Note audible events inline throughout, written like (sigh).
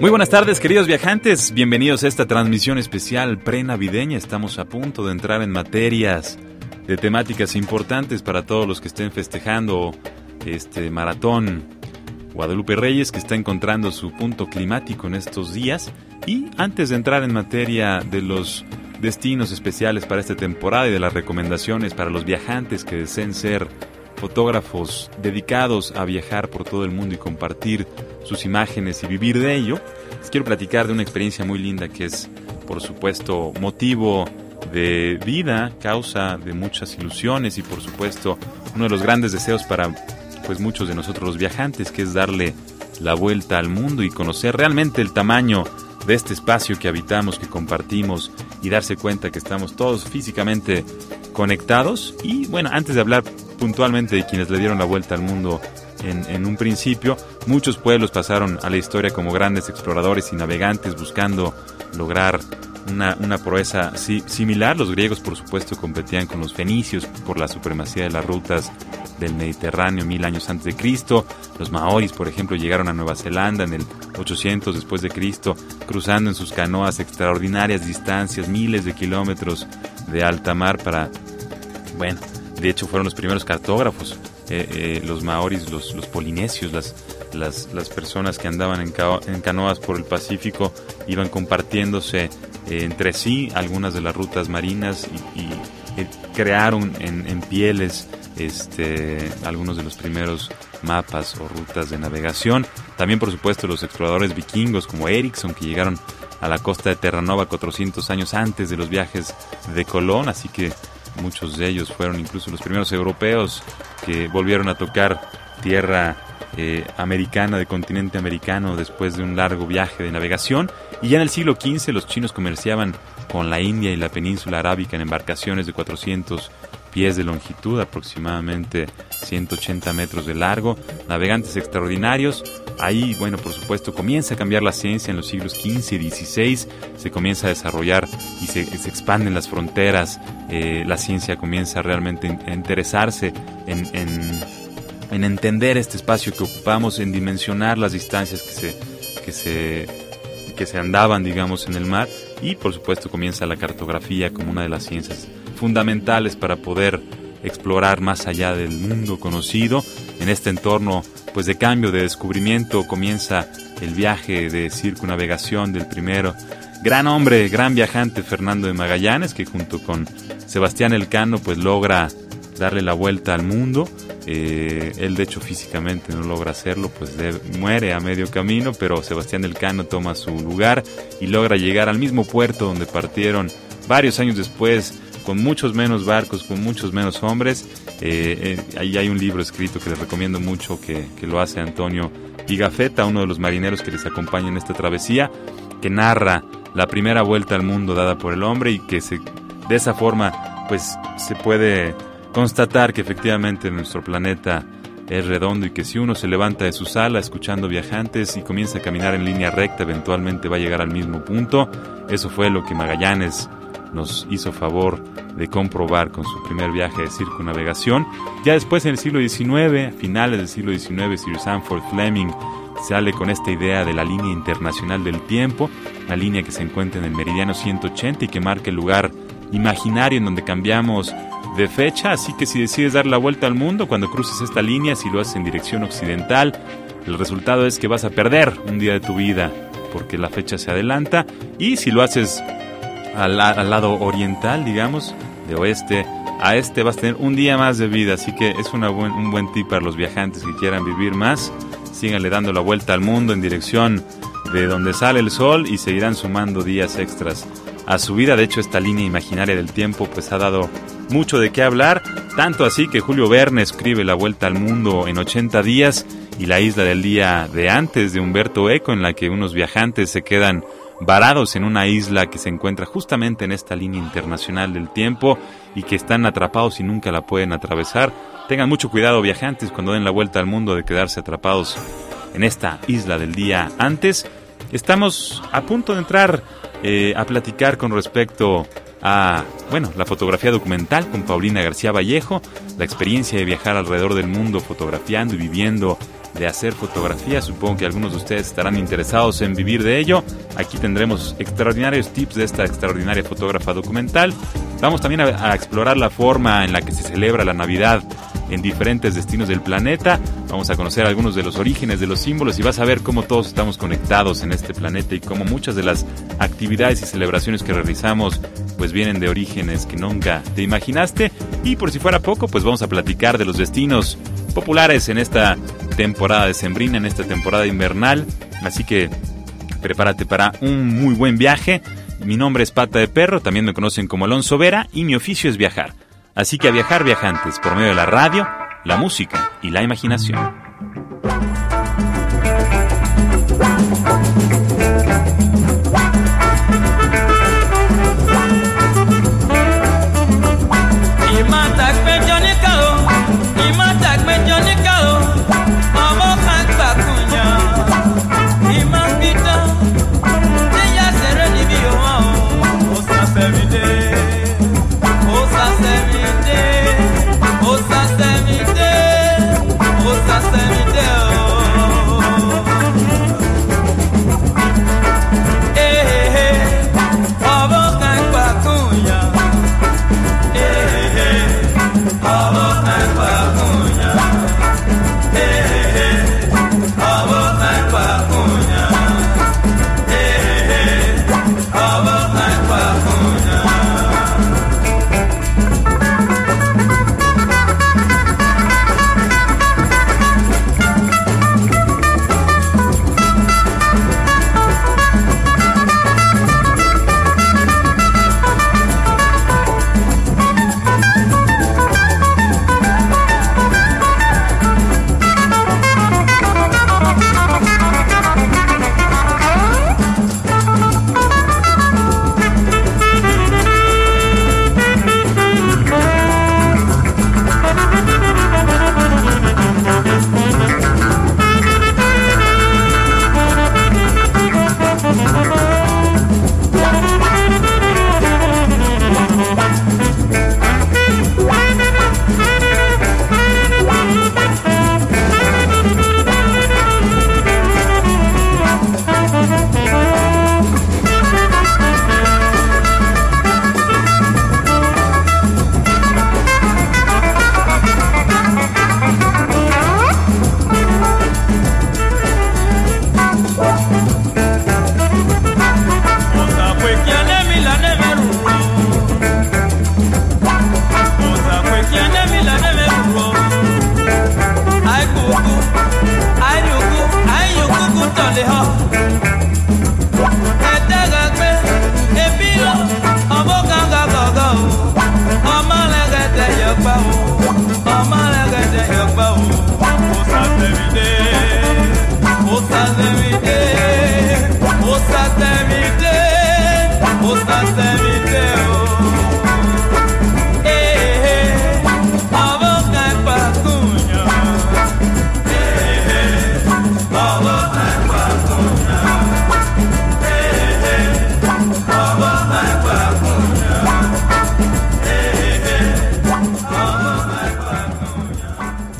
Muy buenas tardes, queridos viajantes. Bienvenidos a esta transmisión especial pre-navideña. Estamos a punto de entrar en materias de temáticas importantes para todos los que estén festejando este maratón. Guadalupe Reyes, que está encontrando su punto climático en estos días. Y antes de entrar en materia de los destinos especiales para esta temporada y de las recomendaciones para los viajantes que deseen ser fotógrafos dedicados a viajar por todo el mundo y compartir sus imágenes y vivir de ello, les quiero platicar de una experiencia muy linda que es, por supuesto, motivo de vida, causa de muchas ilusiones y, por supuesto, uno de los grandes deseos para pues muchos de nosotros los viajantes, que es darle la vuelta al mundo y conocer realmente el tamaño de este espacio que habitamos, que compartimos y darse cuenta que estamos todos físicamente conectados. Y bueno, antes de hablar puntualmente quienes le dieron la vuelta al mundo en, un principio, muchos pueblos pasaron a la historia como grandes exploradores y navegantes buscando lograr una, una proeza similar. Los griegos, por supuesto, competían con los fenicios por la supremacía de las rutas del Mediterráneo mil años antes de Cristo. Los maoris, por ejemplo, llegaron a Nueva Zelanda en el 800 después de Cristo, cruzando en sus canoas extraordinarias distancias, miles de kilómetros de alta mar para, bueno, de hecho fueron los primeros cartógrafos, eh, eh, los maoris, los, polinesios, las, las, las, personas que andaban en, en, canoas por el Pacífico iban compartiéndose eh, entre sí algunas de las rutas marinas y, crearon en, en, pieles este, algunos de los primeros mapas o rutas de navegación. También, por supuesto, los exploradores vikingos como Ericsson que llegaron a la costa de Terranova 400 años antes de los viajes de Colón, así que Muchos de ellos fueron incluso los primeros europeos que volvieron a tocar tierra eh, americana, de continente americano, después de un largo viaje de navegación. Y ya en el siglo XV los chinos comerciaban con la India y la península arábica en embarcaciones de 400 pies de longitud, aproximadamente 180 metros de largo, navegantes extraordinarios. Ahí, bueno, por supuesto, comienza a cambiar la ciencia en los siglos XV y XVI, se comienza a desarrollar y se, expanden las fronteras, eh, la ciencia comienza realmente a interesarse en, en, entender este espacio que ocupamos, en dimensionar las distancias que se, que se, andaban, digamos, en el mar y, por supuesto, comienza la cartografía como una de las ciencias fundamentales para poder explorar más allá del mundo conocido. En este entorno pues de cambio, de descubrimiento, comienza el viaje de circunavegación del primero gran hombre, gran viajante Fernando de Magallanes, que junto con Sebastián Elcano pues logra darle la vuelta al mundo. Eh, él de hecho físicamente no logra hacerlo, pues muere a medio camino, pero Sebastián Elcano toma su lugar y logra llegar al mismo puerto donde partieron varios años después con muchos menos barcos, con muchos menos hombres. Eh, eh, ahí hay un libro escrito que les recomiendo mucho que, lo hace Antonio Pigafetta, uno de los marineros que les acompaña en esta travesía, que narra la primera vuelta al mundo dada por el hombre y que se, de esa forma pues se puede constatar que efectivamente nuestro planeta es redondo y que si uno se levanta de su sala escuchando viajantes y comienza a caminar en línea recta, eventualmente va a llegar al mismo punto. Eso fue lo que Magallanes nos hizo favor de comprobar con su primer viaje de circunnavegación. Ya después en el siglo XIX, finales del siglo XIX, Sir Sanford Fleming sale con esta idea de la línea internacional del tiempo, una línea que se encuentra en el meridiano 180 y que marca el lugar imaginario en donde cambiamos de fecha, así que si decides dar la vuelta al mundo cuando cruces esta línea, si lo haces en dirección occidental, el resultado es que vas a perder un día de tu vida porque la fecha se adelanta. Y si lo haces al, lado oriental, digamos, de oeste a este vas a tener un día más de vida, así que es una un buen tip para los viajantes que quieran vivir más. Síganle dando la vuelta al mundo en dirección de donde sale el sol y seguirán sumando días extras a su vida. De hecho, esta línea imaginaria del tiempo pues ha dado mucho de qué hablar, tanto así que Julio Verne escribe La Vuelta al Mundo en 80 días y La Isla del Día de antes de Humberto Eco, en la que unos viajantes se quedan varados en una isla que se encuentra justamente en esta línea internacional del tiempo y que están atrapados y nunca la pueden atravesar. Tengan mucho cuidado viajantes cuando den la vuelta al mundo de quedarse atrapados en esta isla del día antes. Estamos a punto de entrar eh, a platicar con respecto a, bueno, la fotografía documental con Paulina García Vallejo, la experiencia de viajar alrededor del mundo fotografiando y viviendo de hacer fotografía. Supongo que algunos de ustedes estarán interesados en vivir de ello. Aquí tendremos extraordinarios tips de esta extraordinaria fotógrafa documental. Vamos también a, a explorar la forma en la que se celebra la Navidad en diferentes destinos del planeta. Vamos a conocer algunos de los orígenes de los símbolos y vas a ver cómo todos estamos conectados en este planeta y cómo muchas de las actividades y celebraciones que realizamos pues vienen de orígenes que nunca te imaginaste. Y por si fuera poco, pues vamos a platicar de los destinos populares en esta temporada de sembrina, en esta temporada invernal. Así que prepárate para un muy buen viaje. Mi nombre es Pata de Perro, también me conocen como Alonso Vera y mi oficio es viajar. Así que a viajar viajantes por medio de la radio, la música y la imaginación. ẹgbà o ọmọ alágbẹ̀dẹ ẹgbà o kò sá.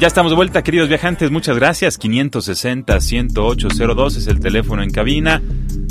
Ya estamos de vuelta, queridos viajantes. Muchas gracias. 560-10802 es el teléfono en cabina.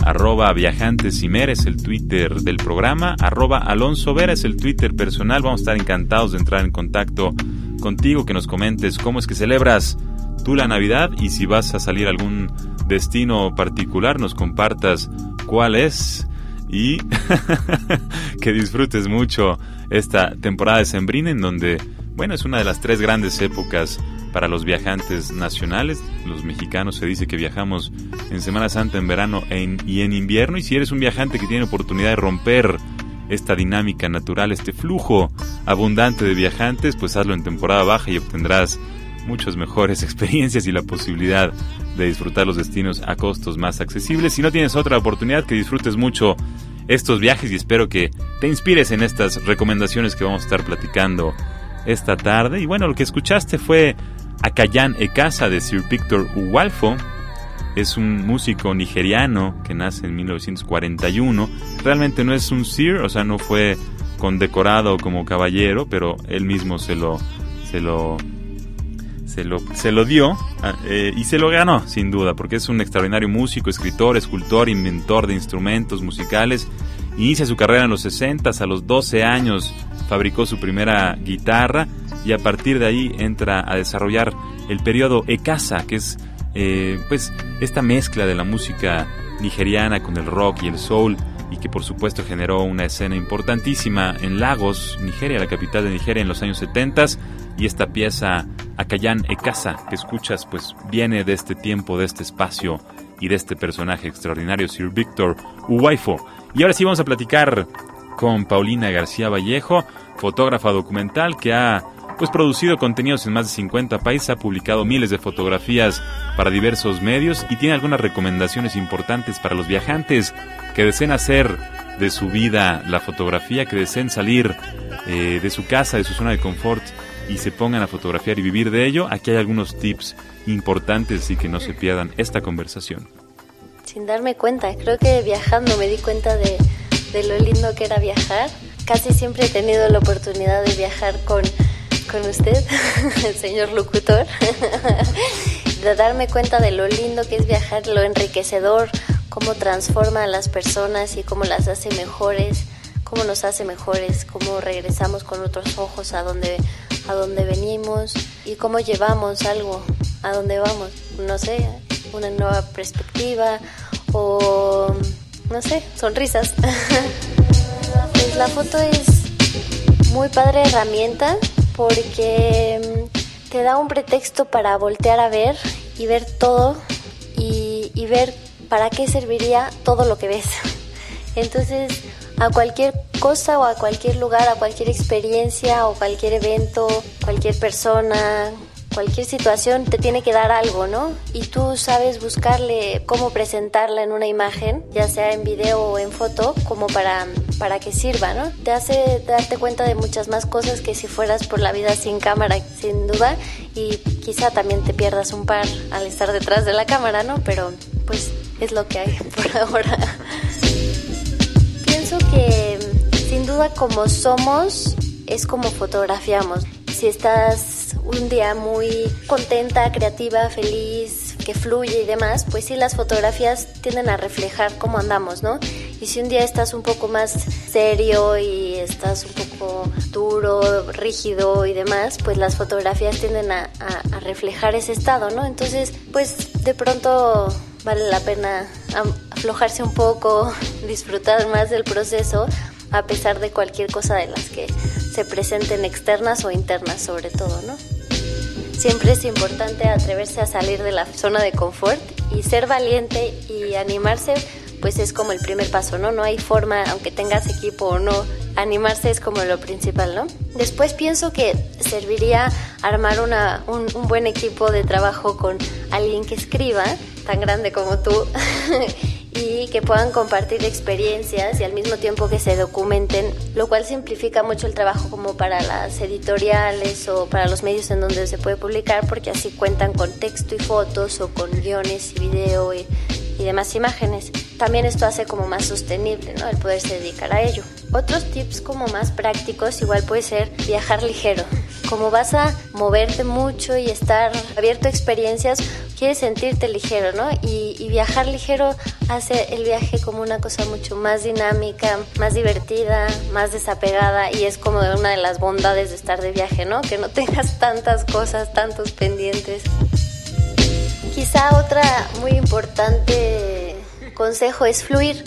Arroba Viajantes es el Twitter del programa. Arroba Alonso Vera es el Twitter personal. Vamos a estar encantados de entrar en contacto contigo, que nos comentes cómo es que celebras tú la Navidad y si vas a salir a algún destino particular, nos compartas cuál es y (laughs) que disfrutes mucho esta temporada de Sembrina en donde bueno, es una de las tres grandes épocas para los viajantes nacionales. Los mexicanos se dice que viajamos en Semana Santa, en verano y en invierno. Y si eres un viajante que tiene oportunidad de romper esta dinámica natural, este flujo abundante de viajantes, pues hazlo en temporada baja y obtendrás muchas mejores (laughs) experiencias y la posibilidad de disfrutar los destinos a costos más accesibles. Si no tienes otra oportunidad, que disfrutes mucho estos viajes y espero que te inspires en estas recomendaciones que vamos a estar platicando esta tarde. Y bueno, lo que escuchaste fue Akayan Ekasa de Sir Victor Uwalfo. Es un músico nigeriano que nace en 1941. Realmente no es un Sir, o sea, no fue condecorado como caballero, pero él mismo se lo, se lo se lo, se lo dio ah, eh, y se lo ganó, sin duda, porque es un extraordinario músico, escritor, escultor, inventor de instrumentos musicales. Inicia su carrera en los 60, a los 12 años fabricó su primera guitarra y a partir de ahí entra a desarrollar el periodo Ekasa, que es eh, pues esta mezcla de la música nigeriana con el rock y el soul y que por supuesto generó una escena importantísima en Lagos, Nigeria, la capital de Nigeria en los años 70 y esta pieza Akayan Ekasa que escuchas pues viene de este tiempo, de este espacio y de este personaje extraordinario Sir Victor Uwaifo. Y ahora sí vamos a platicar con Paulina García Vallejo, fotógrafa documental que ha pues producido contenidos en más de 50 países, ha publicado miles de fotografías para diversos medios y tiene algunas recomendaciones importantes para los viajantes que deseen hacer de su vida la fotografía, que deseen salir eh, de su casa, de su zona de confort y se pongan a fotografiar y vivir de ello. Aquí hay algunos tips importantes, así que no se pierdan esta conversación. Sin darme cuenta, creo que viajando me di cuenta de, de lo lindo que era viajar. Casi siempre he tenido la oportunidad de viajar con con usted, (laughs) señor locutor, (laughs) de darme cuenta de lo lindo que es viajar, lo enriquecedor, cómo transforma a las personas y cómo las hace mejores, cómo nos hace mejores, cómo regresamos con otros ojos a donde, a donde venimos y cómo llevamos algo a donde vamos, no sé, una nueva perspectiva o, no sé, sonrisas. (laughs) pues la foto es muy padre herramienta porque mm, te da un pretexto para voltear a ver y ver todo y, y ver para qué serviría todo lo que ves. (laughs) Entonces, a cualquier cosa o a cualquier lugar, a cualquier experiencia o cualquier evento, cualquier persona, cualquier situación te tiene que dar algo, ¿no? Y tú sabes buscarle cómo presentarla en una imagen, ya sea en video o en foto, como para, para que sirva, ¿no? Te hace darte cuenta de muchas más cosas que si fueras por la vida sin cámara, sin duda, y quizá también te pierdas un par al estar detrás de la cámara, ¿no? Pero pues es lo que hay (laughs) por ahora. Pienso que sin duda como somos es como fotografiamos. Si estás un día muy contenta, creativa, feliz, que fluye y demás, pues sí las fotografías tienden a reflejar cómo andamos, ¿no? Y si un día estás un poco más serio y estás un poco duro, rígido y demás, pues las fotografías tienden a, reflejar ese estado, ¿no? Entonces, pues de pronto vale la pena aflojarse un poco, (laughs) disfrutar más del proceso, a pesar de cualquier cosa de las que se presenten externas o internas sobre todo, ¿no? Siempre es importante atreverse a salir de la zona de confort y ser valiente y animarse, pues es como el primer paso, ¿no? No hay forma, aunque tengas equipo o no, animarse es como lo principal, ¿no? Después pienso que serviría armar una, un, un buen equipo de trabajo con alguien que escriba, tan grande como tú. (laughs) y que puedan compartir experiencias y al mismo tiempo que se documenten, lo cual simplifica mucho el trabajo como para las editoriales o para los medios en donde se puede publicar porque así cuentan con texto y fotos o con guiones y video y, demás imágenes. También esto hace como más sostenible ¿no? el poderse dedicar a ello. Otros tips como más prácticos igual puede ser viajar ligero. Como vas a moverte mucho y estar abierto a experiencias, quieres sentirte ligero, ¿no? Y, y, viajar ligero hace el viaje como una cosa mucho más dinámica, más divertida, más desapegada y es como una de las bondades de estar de viaje, ¿no? Que no (laughs) tengas tantas cosas, tantos pendientes. Quizá otra muy importante consejo es fluir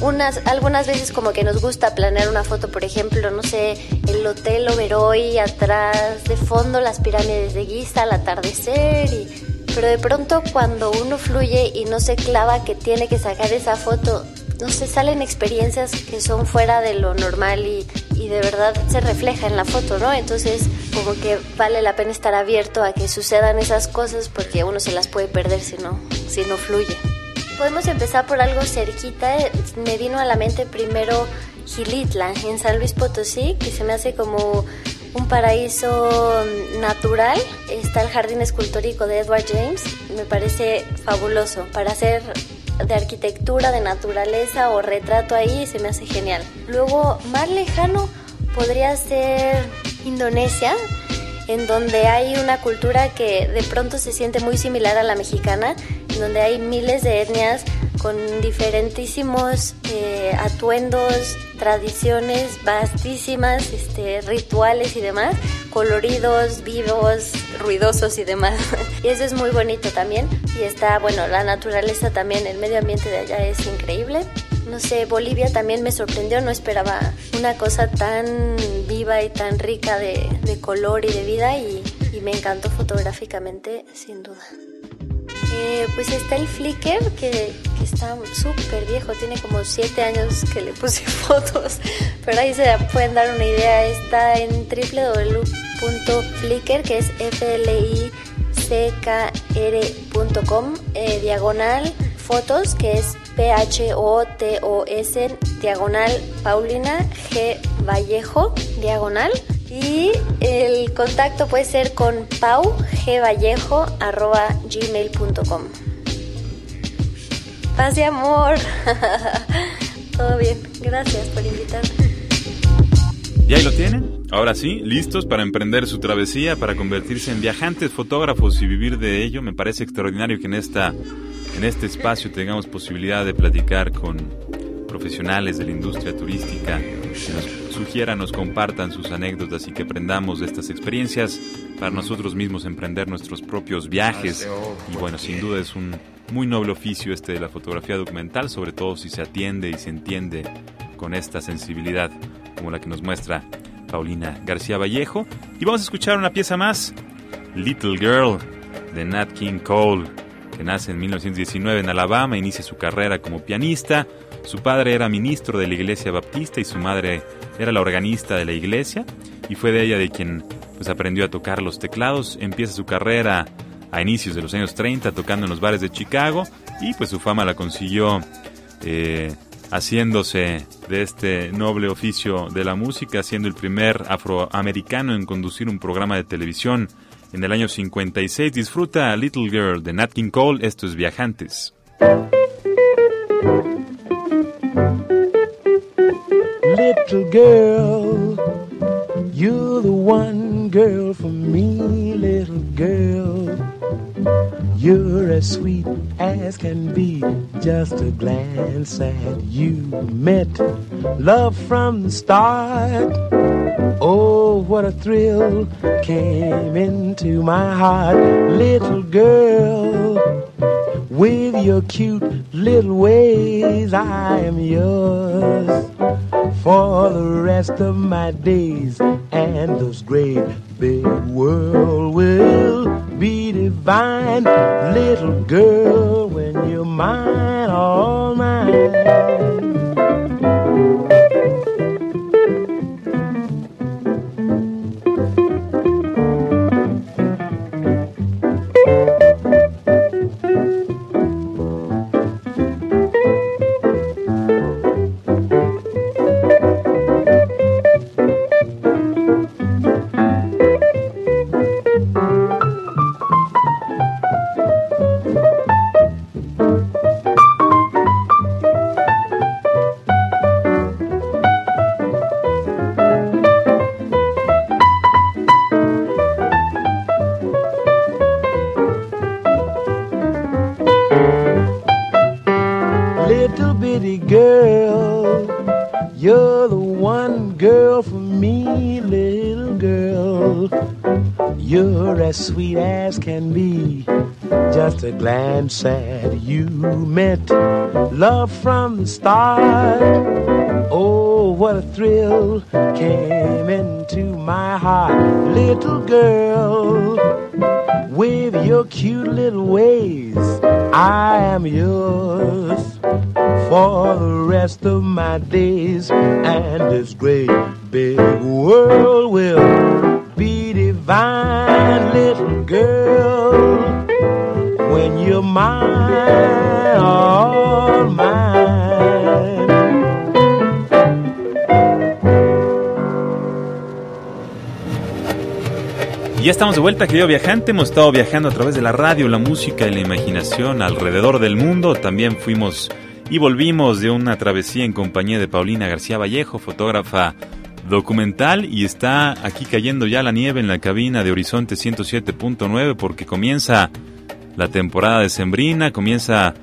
unas, algunas veces como que nos gusta planear una foto, por ejemplo, no sé, el Hotel Oberoi, atrás de fondo las pirámides de Giza al atardecer, y, pero de pronto cuando uno fluye y no se clava que tiene que sacar esa foto no sé, salen experiencias que son fuera de lo normal y, y de verdad se refleja en la foto, ¿no? Entonces, como que vale la pena estar abierto a que sucedan esas cosas porque uno se las puede perder si no, si no fluye. Podemos empezar por algo cerquita. Me vino a la mente primero Gilitla, en San Luis Potosí, que se me hace como un paraíso natural. Está el jardín escultórico de Edward James. Me parece fabuloso para hacer de arquitectura, de naturaleza o retrato ahí, se me hace genial. Luego, más lejano podría ser Indonesia, en donde hay una cultura que de pronto se siente muy similar a la mexicana, donde hay miles de etnias con diferentísimos eh, atuendos, tradiciones vastísimas, este, rituales y demás, coloridos, vivos, ruidosos y demás. (laughs) y eso es muy bonito también. Y está, bueno, la naturaleza también, el medio ambiente de allá es increíble. No sé, Bolivia también me sorprendió, no esperaba una cosa tan viva y tan rica de, color y de vida y me encantó fotográficamente, sin duda. Eh, pues está el Flickr, que, está súper viejo, tiene como 7 años que le puse (laughs) fotos, pero ahí se pueden dar una idea. Está en www.flickr, que es flickr.com, eh, diagonal fotos, que es P-H-O-T-O-S, diagonal Paulina G. Vallejo, diagonal. Y el contacto puede ser con paugvallejo.gmail.com Paz y amor. (laughs) Todo bien. Gracias por invitarme. ¿Y ahí lo tienen? Ahora sí, listos para emprender su travesía, para convertirse en viajantes, fotógrafos y vivir de ello. Me parece extraordinario que en, esta, en este espacio tengamos posibilidad de platicar con profesionales de la industria turística sugieran, nos compartan sus anécdotas y que aprendamos de estas experiencias para nosotros mismos emprender nuestros propios viajes. Y bueno, sin duda es un muy noble oficio este de la fotografía documental, sobre todo si se atiende y se entiende con esta sensibilidad como la que nos muestra Paulina García Vallejo. Y vamos a escuchar una pieza más, Little Girl, de Nat King Cole, que nace en 1919 en Alabama, inicia su carrera como pianista su padre era ministro de la iglesia baptista y su madre era la organista de la iglesia y fue de ella de quien pues, aprendió a tocar los teclados. Empieza su carrera a inicios de los años 30 tocando en los bares de Chicago y pues su fama la consiguió eh, haciéndose de este noble oficio de la música, siendo el primer afroamericano en conducir un programa de televisión en el año 56. Disfruta Little Girl de Nat King Cole, esto es Viajantes. Little girl, you're the one girl for me, little girl. You're as sweet as can be, just a glance at you met love from the start. Oh, what a thrill came into my heart, little girl. With your cute little ways, I am yours for the rest of my days. And this great big world will be divine. Little girl, when you're mine, all mine. At you meant love from the start. Oh, what a thrill came into my heart, little girl. with your cute little ways. I am yours for the rest of my days, and this great big world will ya estamos de vuelta, querido viajante. Hemos estado viajando a través de la radio, la música y la imaginación alrededor del mundo. También fuimos y volvimos de una travesía en compañía de Paulina García Vallejo, fotógrafa documental. Y está aquí cayendo ya la nieve en la cabina de Horizonte 107.9 porque comienza la temporada de Sembrina, comienza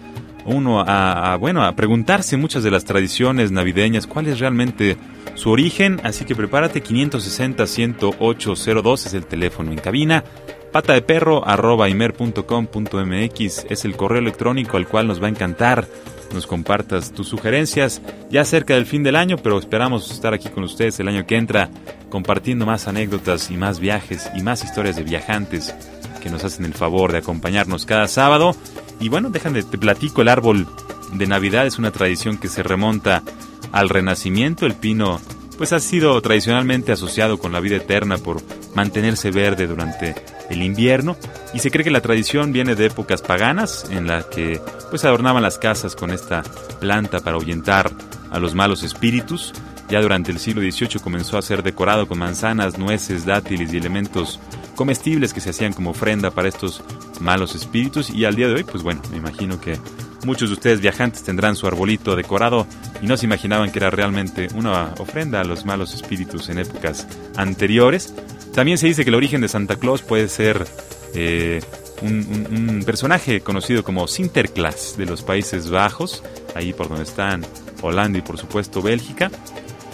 uno a, bueno, a preguntarse muchas de las tradiciones navideñas, cuál es realmente su origen, así que prepárate 560-10802 es el teléfono en cabina, pata de perro arroba imer.com.mx es el correo electrónico al cual nos va a encantar nos compartas tus sugerencias ya cerca del fin del año, pero esperamos estar aquí con ustedes el año que entra compartiendo más anécdotas y más viajes y más historias de viajantes que nos hacen el favor de acompañarnos cada sábado. Y bueno, déjame, te platico, el árbol de Navidad es una tradición que se remonta al Renacimiento. El pino pues ha sido tradicionalmente asociado con la vida eterna por mantenerse verde durante el invierno y se cree que la tradición viene de épocas paganas en la que pues adornaban las casas con esta planta para ahuyentar a los malos espíritus. Ya durante el siglo XVIII comenzó a ser decorado con manzanas, nueces, dátiles y elementos comestibles que se hacían como ofrenda para estos malos espíritus y al día de hoy pues bueno, me imagino que Muchos de ustedes viajantes tendrán su arbolito decorado y no se imaginaban que era realmente una ofrenda a los malos espíritus en épocas anteriores. También se dice que el origen de Santa Claus puede ser eh, un, un, un, personaje conocido como Sinterklaas de los Países Bajos, ahí por donde están Holanda y por supuesto Bélgica.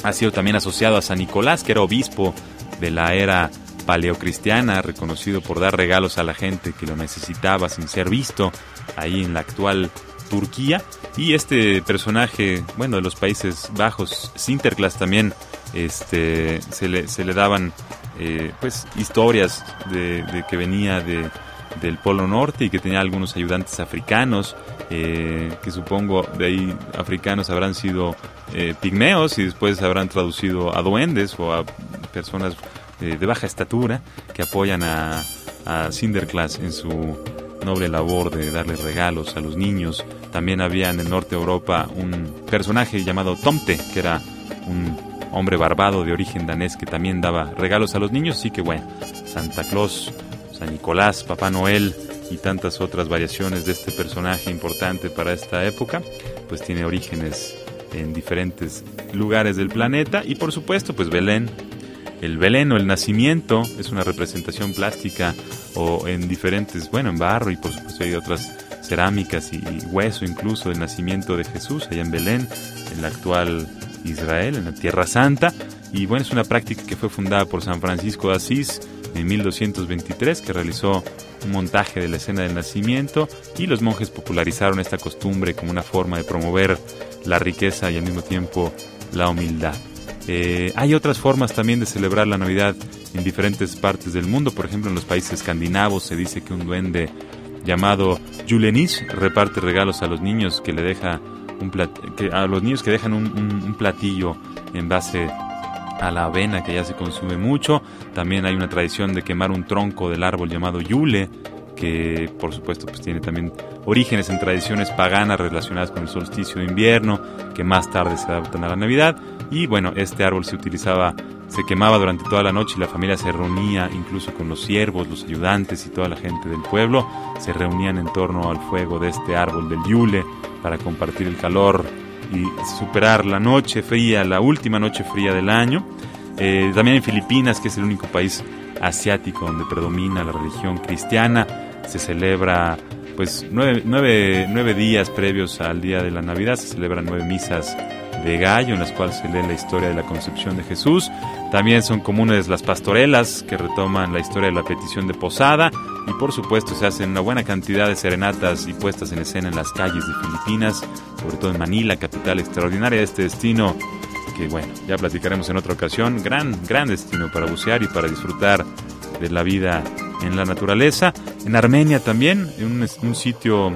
Ha sido también asociado a San Nicolás, que era obispo de la era paleocristiana, reconocido por dar regalos a la gente que lo necesitaba sin ser visto, ahí en la actual Turquía. Y este personaje, bueno, de los Países Bajos, Sinterklaas también, este, se le, se le daban eh, pues historias de, que venía de, del Polo Norte y que tenía algunos ayudantes africanos, eh, que supongo de ahí africanos habrán sido eh, pigmeos y después habrán traducido a duendes o a personas eh, de baja estatura que apoyan a, a Sinterklaas en su noble labor de darle regalos a los niños. También había en el norte de Europa un personaje llamado Tomte, que era un hombre barbado de origen danés que también daba regalos a los niños. Así que bueno, Santa Claus, San Nicolás, Papá Noel y tantas otras variaciones de este personaje importante para esta época, pues tiene orígenes en diferentes lugares del planeta y por supuesto pues Belén el Belén o el nacimiento es una representación plástica o en diferentes, bueno, en barro y por supuesto hay otras cerámicas y, hueso incluso del nacimiento de Jesús allá en Belén, en la actual Israel, en la Tierra Santa. Y bueno, es una práctica que fue fundada por San Francisco de Asís en 1223, que realizó un montaje de la escena del nacimiento y los monjes popularizaron esta costumbre como una forma de promover la riqueza y al mismo tiempo la humildad. Eh, hay otras formas también de celebrar la Navidad en diferentes partes del mundo. Por ejemplo, en los países escandinavos se dice que un duende llamado Julenis reparte regalos a los niños que le deja un que, a los niños que dejan un, platillo en base a la avena que ya se consume mucho. También hay una tradición de quemar un tronco del árbol llamado Yule que por supuesto pues tiene también orígenes en tradiciones paganas relacionadas con el solsticio de invierno, que más tarde se adaptan a la Navidad. Y bueno, este árbol se utilizaba, se quemaba durante toda la noche y la familia se reunía incluso con los siervos, los ayudantes y toda la gente del pueblo, se reunían en torno al fuego de este árbol del Yule para compartir el calor y superar la noche fría, la última noche fría del año. Eh, también en Filipinas, que es el único país asiático donde predomina la religión cristiana, se celebra pues nueve, nueve, nueve, días previos al día de la Navidad, se celebran nueve misas de gallo en las cuales se lee la historia de la concepción de Jesús. También son comunes las pastorelas que retoman la historia de la petición de posada y por supuesto se hacen una buena cantidad de serenatas y puestas en escena en las calles de Filipinas, sobre todo en Manila, capital extraordinaria de este destino que bueno, ya platicaremos en otra ocasión. Gran, gran destino para bucear y para disfrutar de la vida en la naturaleza. En Armenia también, en un, un sitio,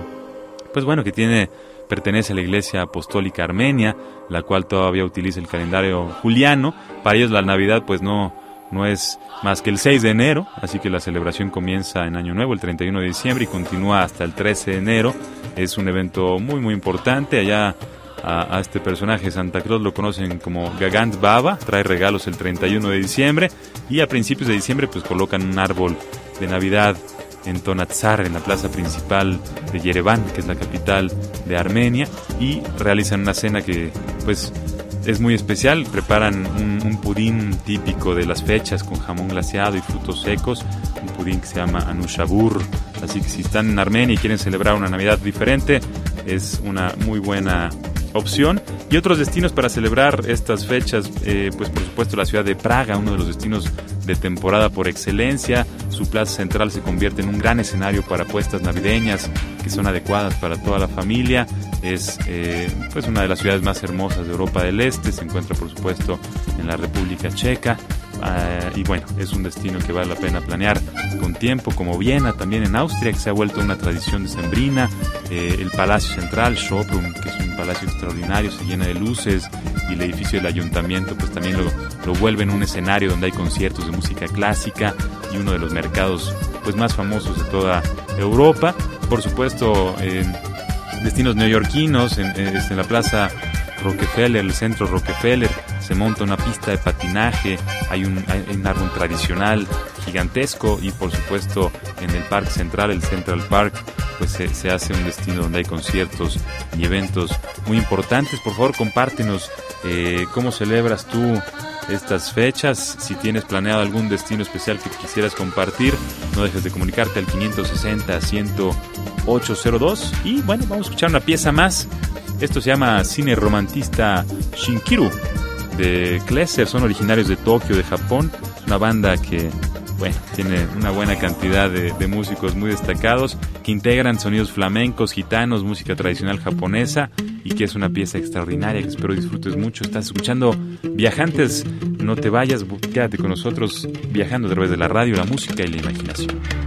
pues bueno, que tiene pertenece a la Iglesia Apostólica Armenia, la cual todavía utiliza el calendario juliano. Para ellos la Navidad pues no, no es más que el 6 de enero, así que la celebración comienza en Año Nuevo, el 31 de diciembre, y continúa hasta el 13 de enero. Es un evento muy, muy importante. Allá a, este personaje, Santa Claus, lo conocen como Gagant Baba, trae regalos el 31 de diciembre, y a principios de diciembre pues colocan un árbol de Navidad en Tonatzar, en la plaza principal de Yerevan, que es la capital de Armenia, y realizan una cena que pues es muy especial. Preparan un, pudín típico de las fechas con jamón glaseado y frutos secos, un pudín que se llama Anushabur. Así que si están en Armenia y quieren celebrar una Navidad diferente, es una muy buena opción. Y otros destinos para celebrar estas fechas, eh, pues por supuesto la ciudad de Praga, uno de los destinos de temporada por excelencia. Su plaza central se convierte en un gran escenario para puestas navideñas que son adecuadas para toda la familia. Es eh, pues una de las ciudades más hermosas de Europa del Este. Se encuentra por supuesto en la República Checa. Ah, y bueno, es un destino que vale la pena planear con tiempo, como Viena, también en Austria, que se ha vuelto una tradición decembrina. Eh, el Palacio Central, Schoprum, que es un palacio extraordinario, se llena de luces y el edificio del ayuntamiento pues también lo, lo vuelve en un escenario donde hay conciertos de música clásica y uno de los mercados pues más famosos de toda Europa. Por supuesto, en destinos neoyorquinos, en, en la plaza Rockefeller, el centro Rockefeller, se monta una pista de patinaje, hay un, hay árbol tradicional gigantesco y por supuesto en el Parque Central, el Central Park, pues se, se, hace un destino donde hay conciertos y eventos muy importantes. Por favor, compártenos eh, cómo celebras tú estas fechas. Si tienes planeado algún destino especial que quisieras compartir, no dejes de comunicarte al 560 10802. Y bueno, vamos a escuchar una pieza más. Esto se llama Cine Romantista Shinkiru de Klesser, son originarios de Tokio, de Japón, una banda que, bueno, tiene una buena cantidad de, de, músicos muy destacados que integran sonidos flamencos, gitanos, música tradicional japonesa y que es una pieza extraordinaria que espero disfrutes mucho. Estás escuchando Viajantes, no te vayas, quédate con nosotros viajando a través de la radio, la música y la imaginación.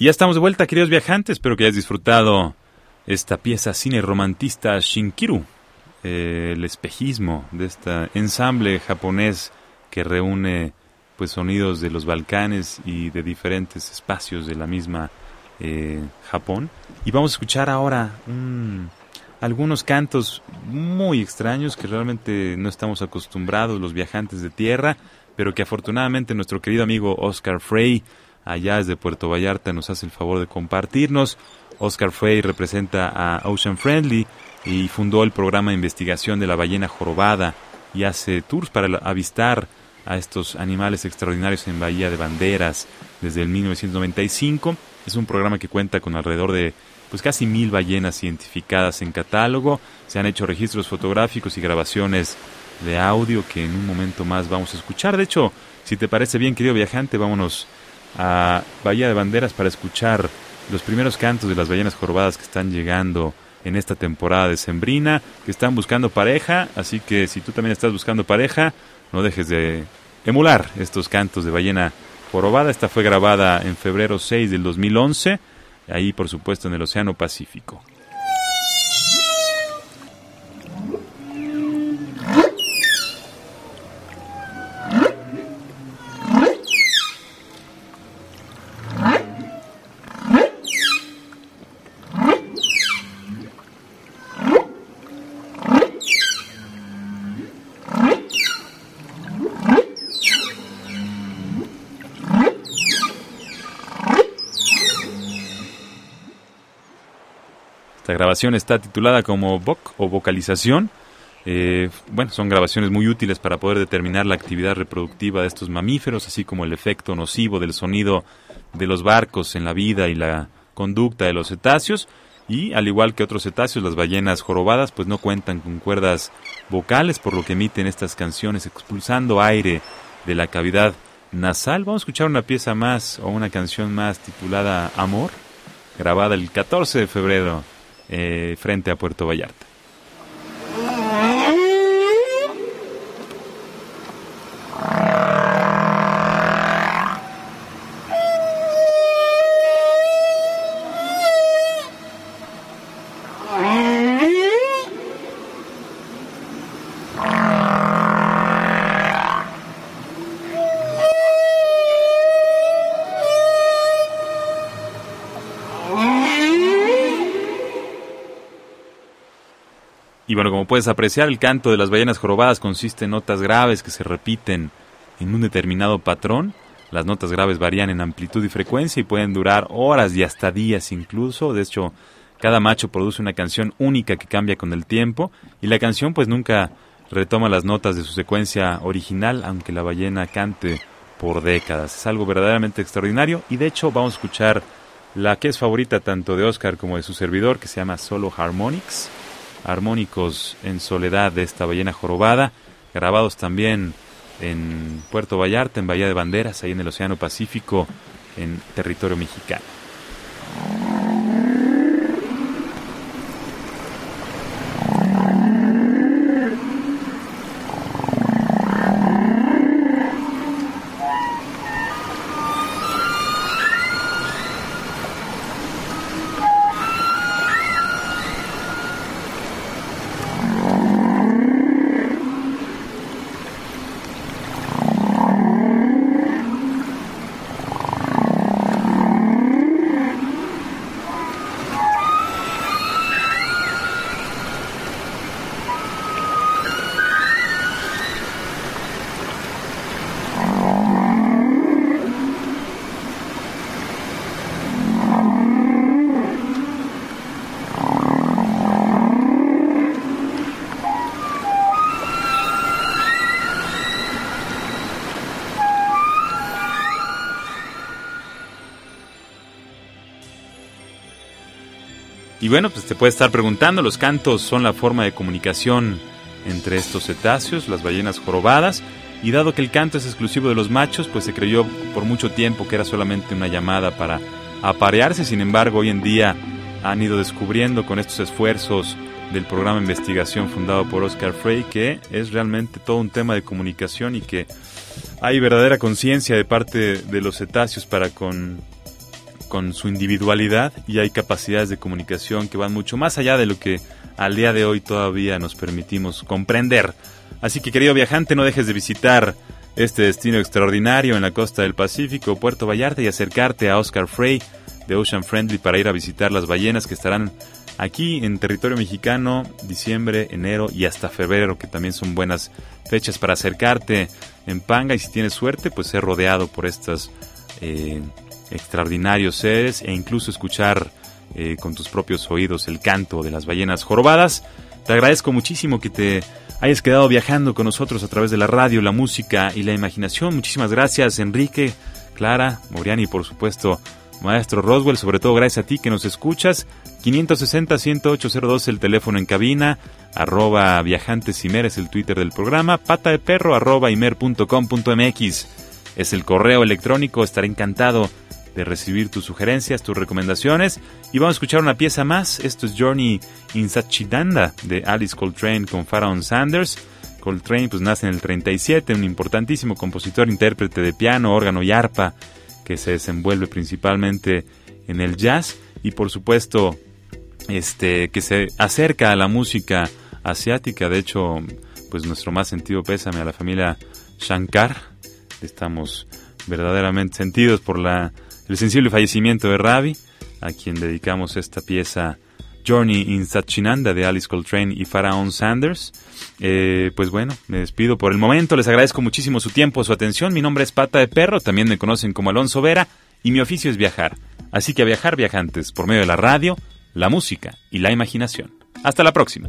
Y ya estamos de vuelta, queridos viajantes. Espero que hayas disfrutado esta pieza cine romantista Shinkiru, eh, el espejismo de este ensamble japonés que reúne pues sonidos de los Balcanes y de diferentes espacios de la misma eh, Japón. Y vamos a escuchar ahora algunos cantos muy extraños que realmente no estamos acostumbrados los viajantes de tierra, pero que afortunadamente nuestro querido amigo Oscar Frey allá desde Puerto Vallarta nos hace el favor de compartirnos. Oscar Frey representa a Ocean Friendly y fundó el programa de investigación de la ballena jorobada y hace tours para avistar a estos animales extraordinarios en Bahía de Banderas desde el 1995. Es un programa que cuenta con alrededor de pues casi mil ballenas identificadas en catálogo. Se han hecho registros fotográficos y grabaciones de audio que en un momento más vamos a escuchar. De hecho, si te parece bien, querido viajante, vámonos a Bahía de Banderas para escuchar los primeros cantos de las ballenas jorobadas que están llegando en esta temporada de Sembrina, que están buscando pareja, así que si tú también estás buscando pareja, no dejes de emular estos cantos de ballena jorobada. Esta fue grabada en febrero 6 del 2011, ahí por supuesto en el Océano Pacífico. Está titulada como VOC o vocalización. Eh, bueno, son grabaciones muy útiles para poder determinar la actividad reproductiva de estos mamíferos, así como el efecto nocivo del sonido de los barcos en la vida y la conducta de los cetáceos. Y al igual que otros cetáceos, las ballenas jorobadas pues no cuentan con cuerdas vocales, por lo que emiten estas canciones expulsando aire de la cavidad nasal. Vamos a escuchar una pieza más o una canción más titulada Amor, grabada el 14 de febrero eh, frente a Puerto Vallarta. Bueno, como puedes apreciar, el canto de las ballenas jorobadas consiste en notas graves que se repiten en un determinado patrón. Las notas graves varían en amplitud y frecuencia y pueden durar horas y hasta días incluso. De hecho, cada macho produce una canción única que cambia con el tiempo y la canción pues nunca retoma las notas de su secuencia original, aunque la ballena cante por décadas. Es algo verdaderamente extraordinario y de hecho vamos a escuchar la que es favorita tanto de Oscar como de su servidor, que se llama Solo Harmonics armónicos en soledad de esta ballena jorobada, grabados también en Puerto Vallarta, en Bahía de Banderas, ahí en el Océano Pacífico, en territorio mexicano. Bueno, pues te puedes estar preguntando, los cantos son la forma de comunicación entre estos cetáceos, las ballenas jorobadas, y dado que el canto es exclusivo de los machos, pues se creyó por mucho tiempo que era solamente una llamada para aparearse, sin embargo hoy en día han ido descubriendo con estos esfuerzos del programa de investigación fundado por Oscar Frey que es realmente todo un tema de comunicación y que hay verdadera conciencia de parte de los cetáceos para con con su individualidad y hay capacidades de comunicación que van mucho más allá de lo que al día de hoy todavía nos permitimos comprender. Así que querido viajante, no dejes de visitar este destino extraordinario en la costa del Pacífico, Puerto Vallarta, y acercarte a Oscar Frey de Ocean Friendly para ir a visitar las ballenas que estarán aquí en territorio mexicano, diciembre, enero y hasta febrero, que también son buenas fechas para acercarte en Panga y si tienes suerte, pues ser rodeado por estas eh, extraordinarios seres e incluso escuchar eh, con tus propios oídos el canto de las ballenas jorobadas. Te agradezco muchísimo que te hayas quedado viajando con nosotros a través de la radio, la música y la imaginación. Muchísimas gracias Enrique, Clara, Moriani y por supuesto Maestro Roswell, sobre todo gracias a ti que nos escuchas. 560-10802 el teléfono en cabina, arroba viajantesimer es el Twitter del programa, pata de perro arroba imer.com.mx es el correo electrónico, estaré encantado de recibir tus sugerencias, tus recomendaciones. Y vamos a escuchar una pieza más. Esto es Journey in Sachidanda de Alice Coltrane con Pharaoh Sanders. Coltrane pues nace en el 37, un importantísimo compositor, intérprete de piano, órgano y arpa que se desenvuelve principalmente en el jazz y por supuesto este que se acerca a la música asiática. De hecho, pues nuestro más sentido pésame a la familia Shankar. Estamos verdaderamente sentidos por la el sensible fallecimiento de Ravi, a quien dedicamos esta pieza Journey in Satchinanda de Alice Coltrane y Pharaoh Sanders. Eh, pues bueno, me despido por el momento. Les agradezco muchísimo su tiempo, su atención. Mi nombre es Pata de Perro, también me conocen como Alonso Vera, y mi oficio es viajar. Así que a viajar viajantes por medio de la radio, la música y la imaginación. Hasta la próxima.